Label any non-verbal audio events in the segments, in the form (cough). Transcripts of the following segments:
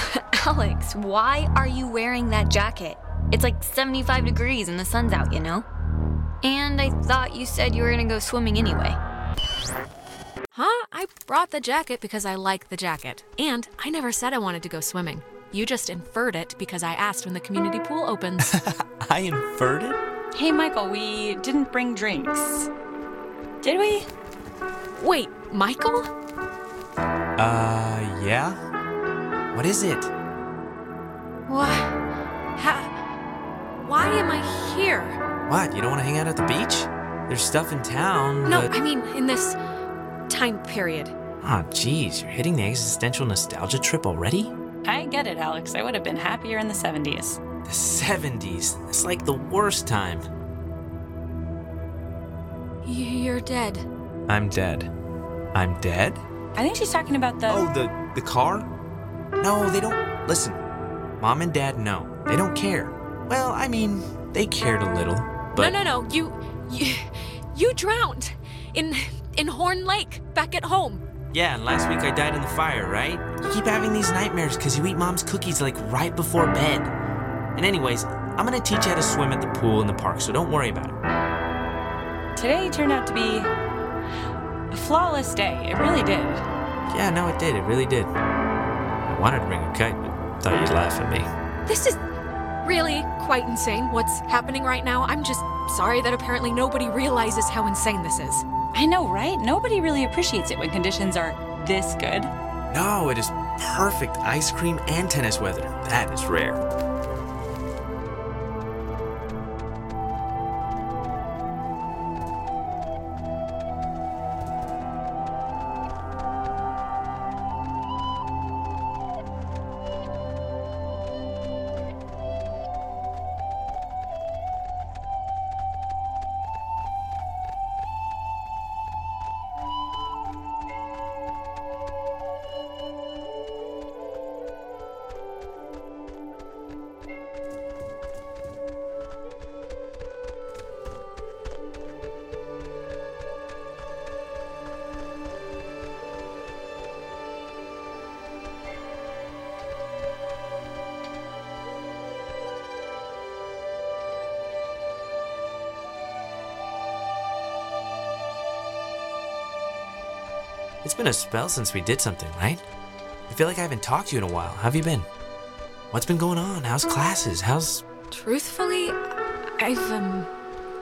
(laughs) Alex, why are you wearing that jacket? It's like 75 degrees and the sun's out, you know? And I thought you said you were gonna go swimming anyway. Huh? I brought the jacket because I like the jacket. And I never said I wanted to go swimming. You just inferred it because I asked when the community pool opens. (laughs) I inferred it? Hey, Michael, we didn't bring drinks. Did we? Wait, Michael? Uh, yeah? What is it? What? Ha- Why am I here? What, you don't want to hang out at the beach? There's stuff in town, No, but... I mean, in this time period. Ah, oh, jeez, you're hitting the existential nostalgia trip already? I get it, Alex. I would have been happier in the 70s. The 70s. It's like the worst time. You're dead. I'm dead. I'm dead? I think she's talking about the. Oh, the the car? No, they don't. Listen, mom and dad know. They don't care. Well, I mean, they cared a little, but no, no, no. You, you, you drowned in in Horn Lake back at home. yeah. And last week I died in the fire, right? You keep having these nightmares because you eat mom's cookies like right before bed. And anyways, I'm gonna teach you how to swim at the pool in the park, so don't worry about it. Today turned out to be a flawless day. It really did. Yeah, no, it did. It really did. I wanted to bring a kite, but thought you'd laugh at me. This is really quite insane. What's happening right now? I'm just sorry that apparently nobody realizes how insane this is. I know, right? Nobody really appreciates it when conditions are this good. No, it is perfect ice cream and tennis weather. That is rare. It's been a spell since we did something, right? I feel like I haven't talked to you in a while. How have you been? What's been going on? How's classes? How's. Truthfully, I've um,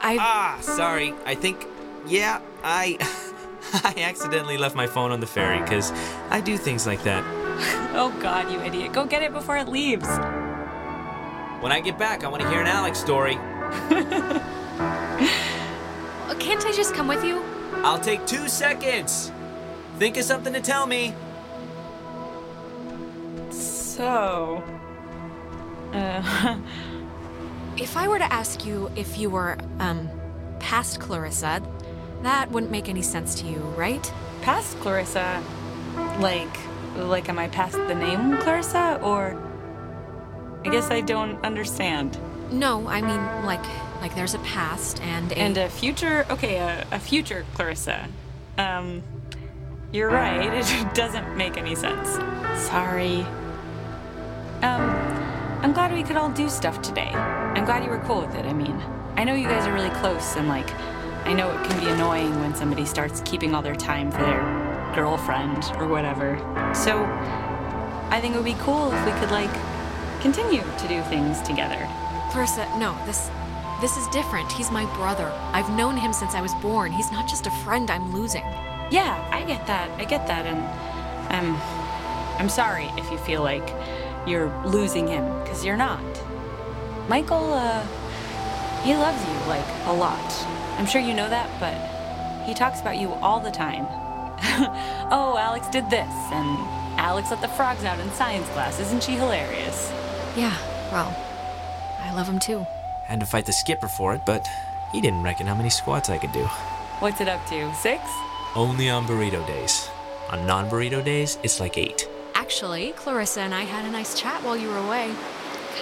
I've Ah, sorry. I think. Yeah, I. (laughs) I accidentally left my phone on the ferry because I do things like that. (laughs) Oh, God, you idiot. Go get it before it leaves. When I get back, I want to hear an Alex story. (laughs) can't I just come with you? I'll take two seconds. Think of something to tell me. So. Uh, (laughs) If I were to ask you if you were um, past Clarissa, that wouldn't make any sense to you, right? past Clarissa, like, like, am I past the name Clarissa, or? I guess I don't understand. No, I mean like like there's a past and a, And a future, okay, a, a future Clarissa. Um, you're right. It (laughs) doesn't make any sense. Sorry. Um, I'm glad we could all do stuff today. I'm glad you were cool with it. I mean, I know you guys are really close, and like, I know it can be annoying when somebody starts keeping all their time for their girlfriend or whatever. So, I think it would be cool if we could like continue to do things together. Clarissa, no, this this is different. He's my brother. I've known him since I was born. He's not just a friend I'm losing. Yeah, I get that. I get that, and I'm I'm sorry if you feel like you're losing him, because you're not. Michael, uh, he loves you like a lot. I'm sure you know that, but he talks about you all the time. (laughs) oh, Alex did this, and Alex let the frogs out in science class. Isn't she hilarious? Yeah, well, I love him too. Had to fight the skipper for it, but he didn't reckon how many squats I could do. What's it up to? Six? Only on burrito days. On non burrito days, it's like eight. Actually, Clarissa and I had a nice chat while you were away.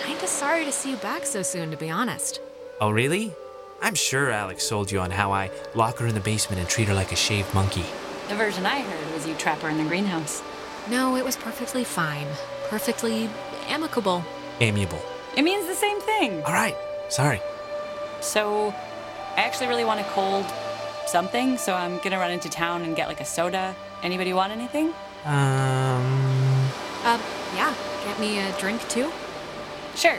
Kinda sorry to see you back so soon, to be honest. Oh, really? I'm sure Alex sold you on how I lock her in the basement and treat her like a shaved monkey. The version I heard was you trap her in the greenhouse. No, it was perfectly fine. Perfectly amicable. Amiable. It means the same thing. All right. Sorry. So, I actually really want a cold something, so I'm gonna run into town and get like a soda. Anybody want anything? Um. Uh, yeah, get me a drink too? Sure.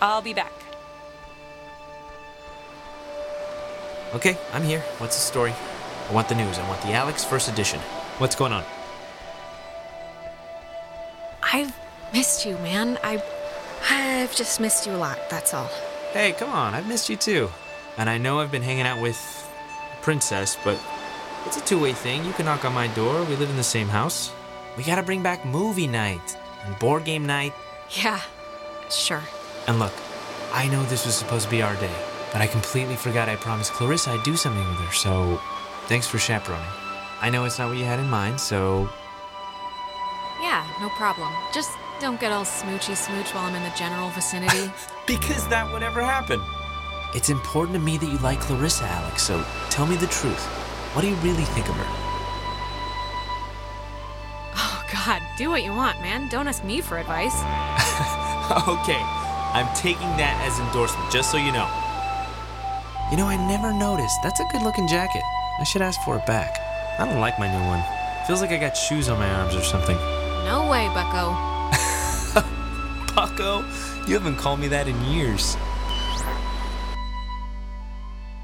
I'll be back. Okay, I'm here. What's the story? I want the news. I want the Alex first edition. What's going on? I've missed you, man. I. I've just missed you a lot, that's all. Hey, come on. I've missed you too. And I know I've been hanging out with Princess, but it's a two way thing. You can knock on my door. We live in the same house. We gotta bring back movie night and board game night. Yeah, sure. And look, I know this was supposed to be our day, but I completely forgot I promised Clarissa I'd do something with her, so thanks for chaperoning. I know it's not what you had in mind, so Yeah, no problem. Just don't get all smoochy smooch while I'm in the general vicinity. (laughs) because that would ever happen. It's important to me that you like Clarissa, Alex, so tell me the truth. What do you really think of her? oh, God, do what you want, man. Don't ask me for advice. (laughs) okay, I'm taking that as endorsement, just so you know. You know, I never noticed. That's a good looking jacket. I should ask for it back. I don't like my new one. Feels like I got shoes on my arms or something. No way, bucko. (laughs) Bucko, you haven't called me that in years.